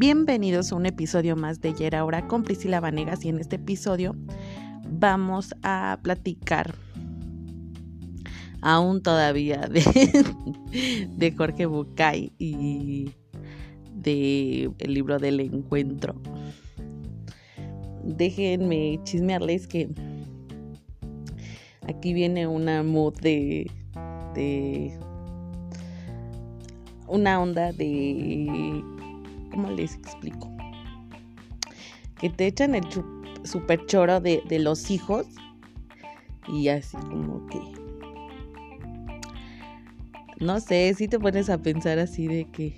Bienvenidos a un episodio más de Yera Ahora con Priscila Vanegas y en este episodio vamos a platicar aún todavía de, de Jorge Bucay y de el libro del encuentro. Déjenme chismearles que aquí viene una mood de, de una onda de ¿cómo les explico? Que te echan el super choro de, de los hijos y así como que no sé, si te pones a pensar así de que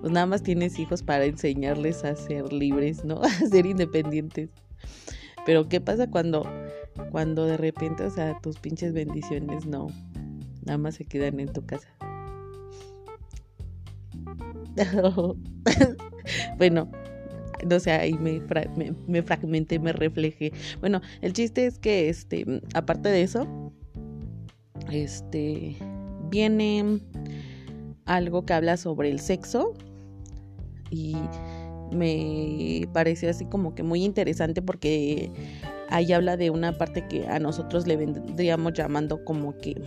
pues nada más tienes hijos para enseñarles a ser libres, ¿no? A ser independientes. Pero ¿qué pasa cuando cuando de repente, o sea, tus pinches bendiciones no nada más se quedan en tu casa? bueno, no sé, ahí me, me, me, fragmenté, me reflejé. Bueno, el chiste es que, este, aparte de eso, este, viene algo que habla sobre el sexo y me parece así como que muy interesante porque ahí habla de una parte que a nosotros le vendríamos llamando como que...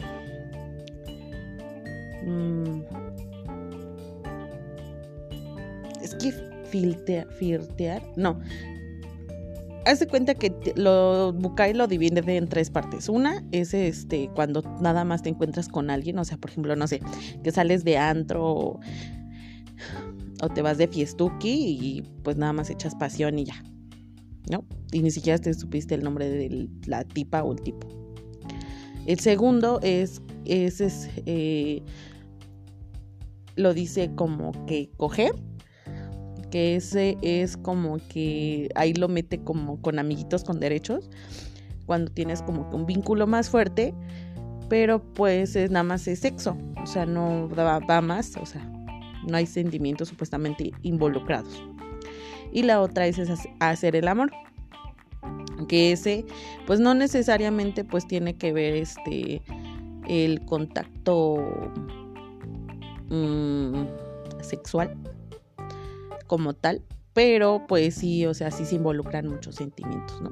Mmm, es que filtear, no. Hace cuenta que lo Bukai lo divide en tres partes. Una es este cuando nada más te encuentras con alguien, o sea, por ejemplo, no sé, que sales de antro o, o te vas de fiestuki y pues nada más echas pasión y ya. ¿No? Y ni siquiera te supiste el nombre de la tipa o el tipo. El segundo es, es, es eh, lo dice como que coger que ese es como que ahí lo mete como con amiguitos con derechos, cuando tienes como que un vínculo más fuerte, pero pues es nada más es sexo, o sea, no va, más, o sea, no hay sentimientos supuestamente involucrados. Y la otra es, hacer el amor, que ese pues no necesariamente pues tiene que ver este el contacto mm, sexual como tal, pero pues sí, o sea, sí se involucran muchos sentimientos, ¿no?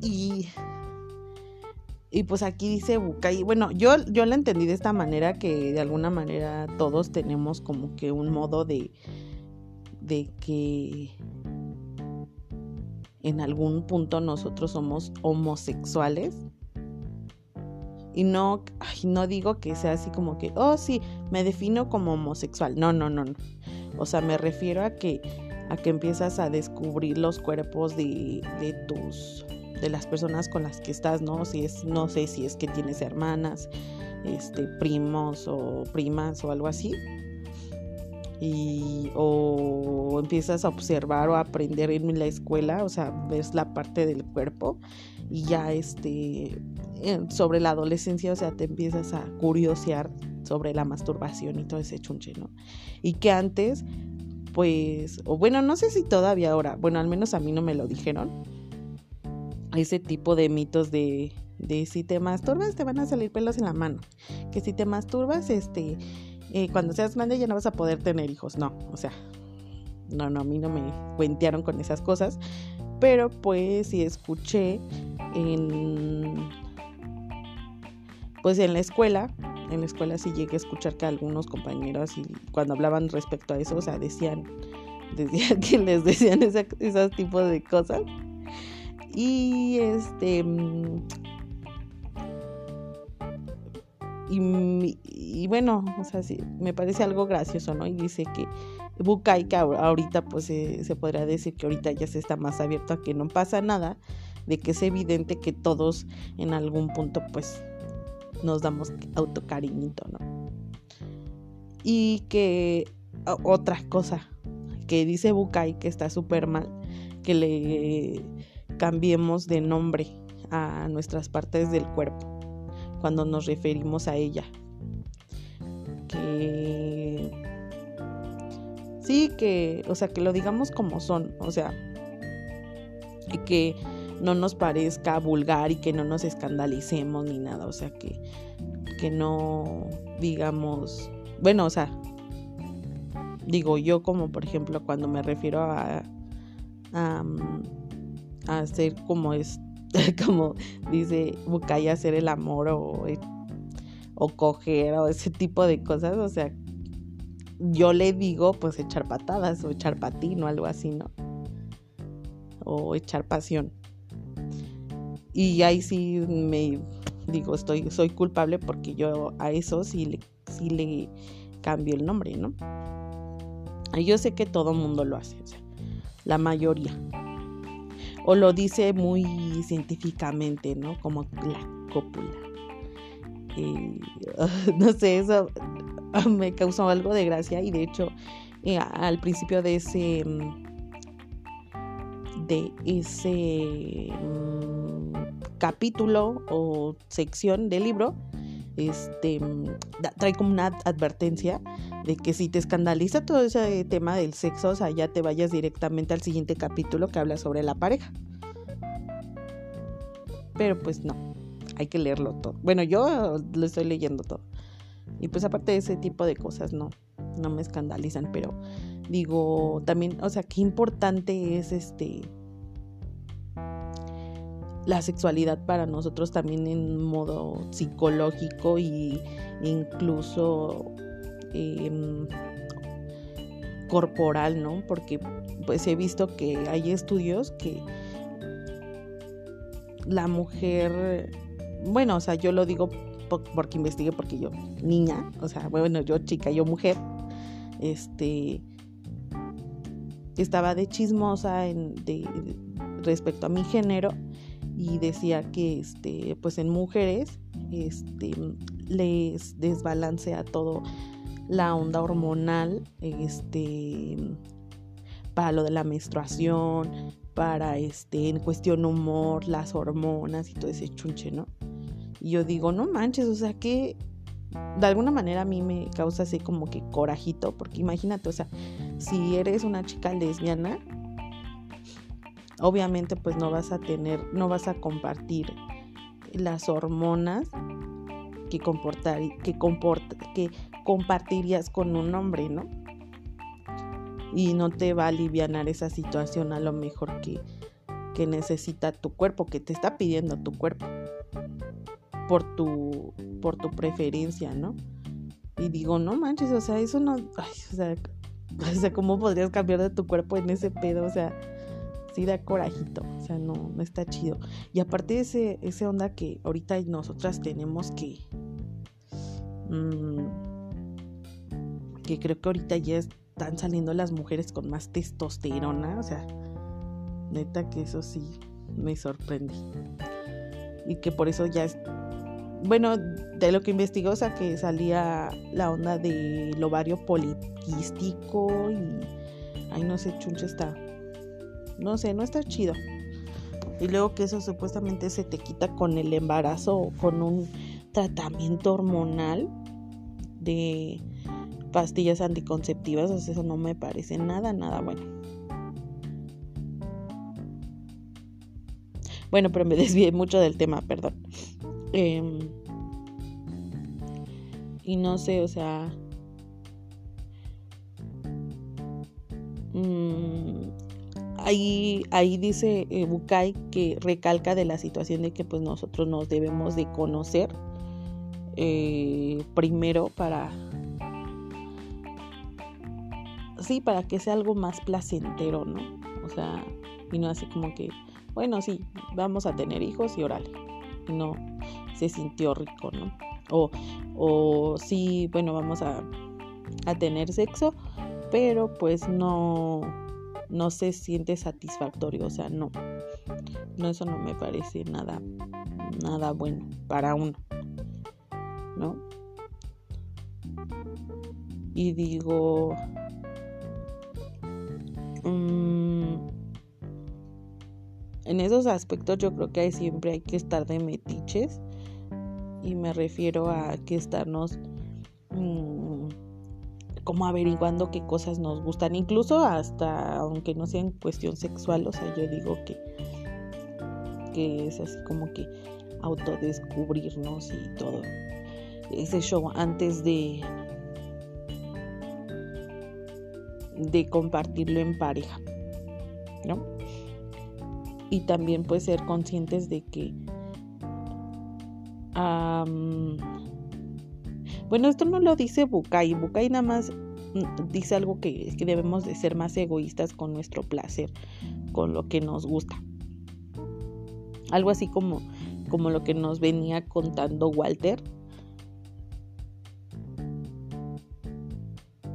Y, y pues aquí dice Bukai, bueno, yo, yo la entendí de esta manera que de alguna manera todos tenemos como que un modo de, de que en algún punto nosotros somos homosexuales y no, no digo que sea así como que, oh sí, me defino como homosexual. No, no, no, no. O sea, me refiero a que, a que empiezas a descubrir los cuerpos de, de tus, de las personas con las que estás, ¿no? Si es, no sé si es que tienes hermanas, este, primos o primas o algo así. Y, o empiezas a observar o a aprender en la escuela, o sea, ves la parte del cuerpo y ya este sobre la adolescencia, o sea, te empiezas a curiosear sobre la masturbación y todo ese chunche, ¿no? Y que antes, pues, o bueno, no sé si todavía ahora, bueno, al menos a mí no me lo dijeron, ese tipo de mitos de, de si te masturbas te van a salir pelos en la mano, que si te masturbas, este, eh, cuando seas grande ya no vas a poder tener hijos, no, o sea, no, no, a mí no me cuentearon con esas cosas, pero pues sí escuché en pues en la escuela, en la escuela sí llegué a escuchar que algunos compañeros y cuando hablaban respecto a eso, o sea, decían, decían que les decían esos tipos de cosas. Y este y, y, bueno, o sea, sí, me parece algo gracioso, ¿no? Y dice que Bukai, que ahorita pues se podría decir que ahorita ya se está más abierto a que no pasa nada, de que es evidente que todos en algún punto pues nos damos autocariñito, ¿no? Y que otra cosa que dice Bukai que está súper mal, que le cambiemos de nombre a nuestras partes del cuerpo cuando nos referimos a ella. Que sí, que, o sea, que lo digamos como son, o sea, que no nos parezca vulgar y que no nos escandalicemos ni nada, o sea, que, que no digamos, bueno, o sea, digo yo como por ejemplo cuando me refiero a, a, hacer como es como dice Bucay hacer el amor o, o coger o ese tipo de cosas o sea yo le digo pues echar patadas o echar patín o algo así no o echar pasión y ahí sí me digo estoy soy culpable porque yo a eso sí le sí le cambio el nombre no yo sé que todo mundo lo hace, la mayoría. O lo dice muy científicamente, ¿no? Como la cópula. no sé, eso me causó algo de gracia y de hecho eh, al principio de ese de ese mm, capítulo o sección del libro este trae como una advertencia de que si te escandaliza todo ese tema del sexo, o sea, ya te vayas directamente al siguiente capítulo que habla sobre la pareja. Pero pues no, hay que leerlo todo. Bueno, yo lo estoy leyendo todo. Y pues aparte de ese tipo de cosas, no, no me escandalizan, pero digo, también, o sea, qué importante es este la sexualidad para nosotros también en modo psicológico y incluso Em, corporal, ¿no? Porque pues he visto que hay estudios que la mujer, bueno, o sea, yo lo digo porque investigué, porque yo, niña, o sea, bueno, yo chica, yo mujer, este, estaba de chismosa respecto a mi género y decía que, este, pues en mujeres, este, les desbalancea todo la onda hormonal, este, para lo de la menstruación, para este, en cuestión humor, las hormonas y todo ese chunche, ¿no? Y yo digo, no manches, o sea que de alguna manera a mí me causa así como que corajito, porque imagínate, o sea, si eres una chica lesbiana, obviamente pues no vas a tener, no vas a compartir las hormonas que comportar, que comporta, que compartirías con un hombre, ¿no? Y no te va a aliviar esa situación a lo mejor que, que necesita tu cuerpo, que te está pidiendo tu cuerpo por tu, por tu preferencia, ¿no? Y digo, no manches, o sea, eso no, o sea, o sea, ¿cómo podrías cambiar de tu cuerpo en ese pedo? O sea, sí da corajito, o sea, no, no está chido. Y aparte de ese, ese onda que ahorita nosotras tenemos que... Mmm, que creo que ahorita ya están saliendo las mujeres con más testosterona, o sea, neta que eso sí me sorprende. Y que por eso ya es, bueno, de lo que investigo, o sea, que salía la onda del ovario poliquístico y, ay, no sé, chuncho está, no sé, no está chido. Y luego que eso supuestamente se te quita con el embarazo o con un tratamiento hormonal de pastillas anticonceptivas, o sea, eso no me parece nada, nada bueno. Bueno, pero me desvié mucho del tema, perdón. Em, y no sé, o sea... Mm, ahí, ahí dice eh, que recalca de la situación de que pues nosotros nos debemos de conocer eh, primero para sí, para que sea algo más placentero, ¿no? O sea, y no así como que, bueno, sí, vamos a tener hijos y órale. No, se sintió rico, ¿no? O, o sí, bueno, vamos a, a tener sexo, pero pues no, no se siente satisfactorio, o sea, no. No, eso no me parece nada, nada bueno para uno, ¿no? Y digo, Mm, en esos aspectos yo creo que siempre hay que estar de metiches y me refiero a que estarnos mm, como averiguando qué cosas nos gustan, incluso hasta aunque no sea en cuestión sexual, o sea, yo digo que, que es así como que autodescubrirnos y todo ese show antes de de compartirlo en pareja, ¿no? Y también pues ser conscientes de que bueno, esto no lo dice Bukai. Bukai nada más mm, dice algo que, que debemos de ser más egoístas con nuestro placer, con lo que nos gusta. Algo así como, como lo que nos venía contando Walter.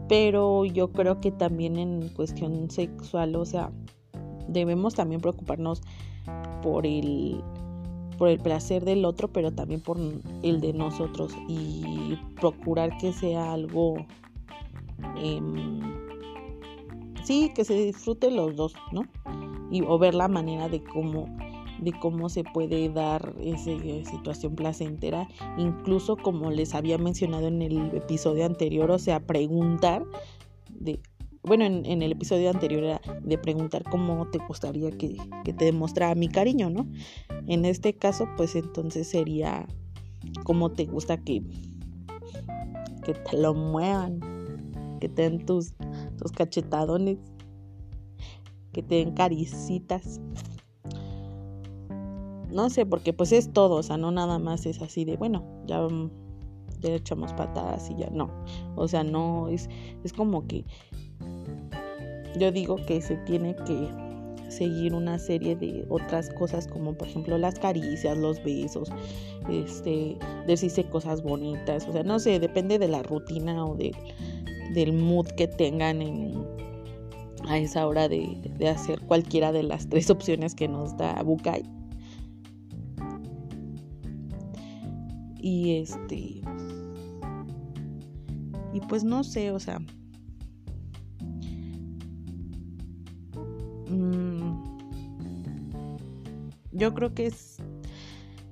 Pero yo creo que también en cuestión sexual, o sea, debemos también preocuparnos por el por el placer del otro, pero también por el de nosotros y procurar que sea algo, em, sí, que se disfrute los dos, ¿no? Y, o ver la manera de cómo de cómo se puede dar esa situación placentera, incluso como les había mencionado en el episodio anterior, o sea, preguntar bueno, en, el episodio anterior era de preguntar cómo te gustaría que, te demostrara mi cariño, ¿no? En este caso, pues entonces sería cómo te gusta que, que te lo muevan, que te den tus, cachetadones, que te den caricitas. No sé, porque pues es todo, o sea, no nada más es así de, bueno, ya, ya echamos patadas y ya no. O sea, no, es, es como que yo digo que se tiene que seguir una serie de otras cosas como por ejemplo las caricias, los besos, este, decirse cosas bonitas, o sea, no sé, depende de la rutina o de, del mood que tengan en, a esa hora de, de, hacer cualquiera de las tres opciones que nos da Bukai. Y este. Y pues no sé, o sea, yo creo que es,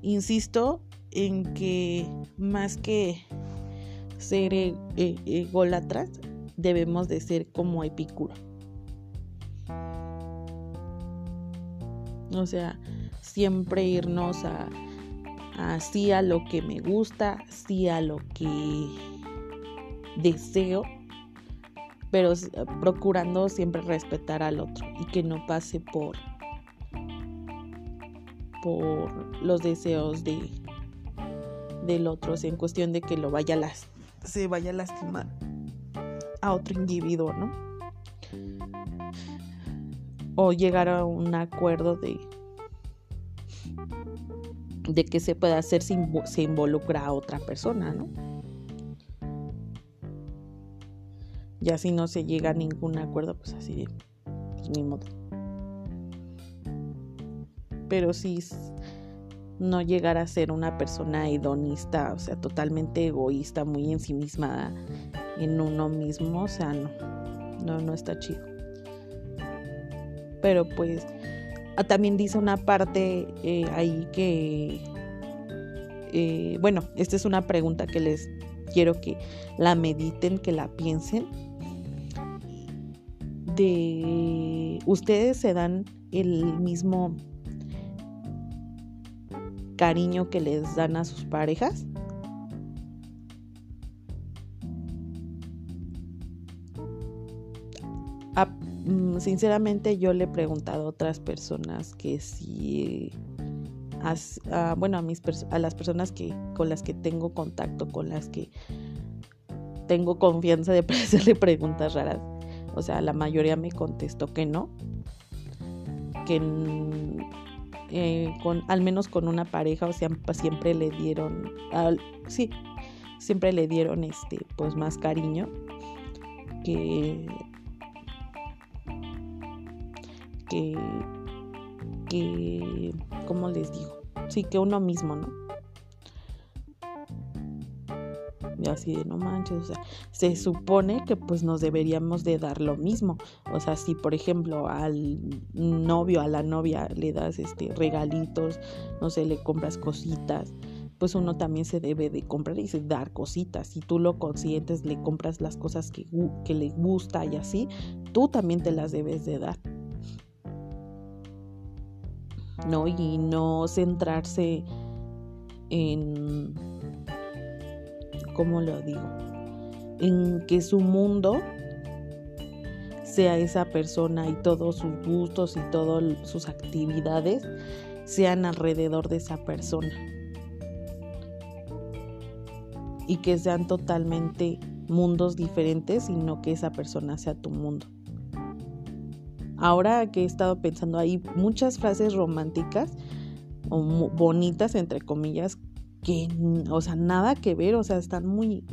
insisto, en que más que ser e, e, ególatras, debemos de ser como Epicuro. O sea, siempre irnos a, a sí a lo que me gusta, sí a lo que deseo pero procurando siempre respetar al otro y que no pase por por los deseos de del otro, en cuestión de que lo vaya las se vaya a lastimar a otro individuo, ¿no? O llegar a un acuerdo de de que se pueda hacer si se involucra a otra persona, ¿no? Ya si no se llega a ningún acuerdo, pues así pues ni modo. Pero si no llegar a ser una persona hedonista, o sea, totalmente egoísta, muy ensimismada en uno mismo, o sea, no, no, no está chido. Pero pues ah, también dice una parte eh, ahí que, eh, bueno, esta es una pregunta que les quiero que la mediten, que la piensen de ustedes se dan el mismo cariño que les dan a sus parejas. Mm, sinceramente yo le he preguntado a otras personas que si bueno a mis a las personas que con las que tengo contacto con las que tengo confianza de hacerle preguntas raras o sea, la mayoría me contestó que no. Que eh, con, al menos con una pareja, o sea, siempre le dieron, sí, siempre le dieron este, pues más cariño que, que, que, ¿cómo les digo? Sí, que uno mismo, ¿no? Y así de no manches, o sea, se supone que pues nos deberíamos de dar lo mismo. O sea, si por ejemplo al novio, a la novia le das este regalitos, no sé, le compras cositas, pues uno también se debe de comprar y dar cositas. Si tú lo consientes, le compras las cosas que, que le gusta y así, tú también te las debes de dar. ¿No? Y no centrarse en ¿cómo lo digo? En que su mundo sea esa persona y todos sus gustos y todas sus actividades sean alrededor de esa persona. Y que sean totalmente mundos diferentes, sino que esa persona sea tu mundo. Ahora que he estado pensando, hay muchas frases románticas o bonitas, entre comillas, que, o sea, nada que ver, o sea, están muy,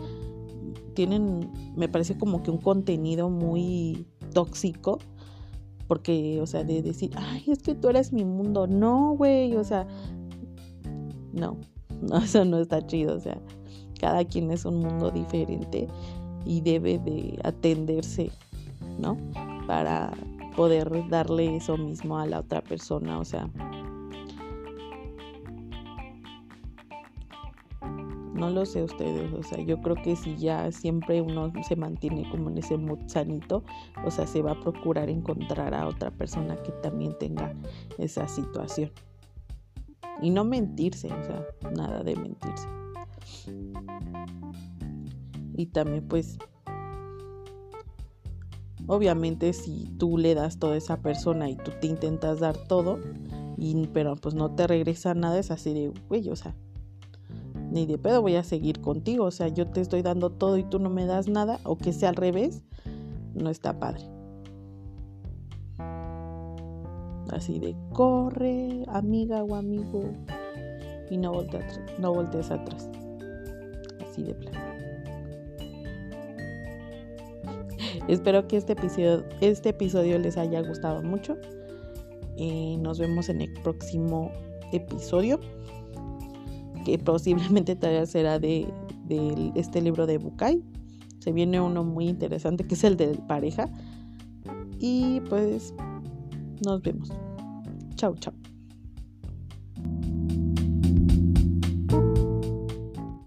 tienen, me parece como que un contenido muy tóxico, porque, o sea, de decir, ay, es que tú eres mi mundo, no, güey, o sea, no, no, eso no está chido, o sea, cada quien es un mundo diferente y debe de atenderse, ¿no? Para poder darle eso mismo a la otra persona, o sea, no lo sé ustedes, o sea, yo creo que si ya siempre uno se mantiene como en ese mood sanito, o sea, se va a procurar encontrar a otra persona que también tenga esa situación. Y no mentirse, o sea, nada de mentirse. Y también pues, obviamente si tú le das todo a esa persona y tú te intentas dar todo, y, pero pues no te regresa nada, es así de, güey, o sea, ni de pedo voy a seguir contigo. O sea, yo te estoy dando todo y tú no me das nada, o que sea al revés, no está padre. Así de corre, amiga o amigo, y no no voltees atrás. Así de plano. Espero que este episodio, este episodio les haya gustado mucho. y nos vemos en el próximo episodio que posiblemente todavía será de, de este libro de Bukai. Se viene uno muy interesante que es el de pareja. Y pues nos vemos. Chao, chao.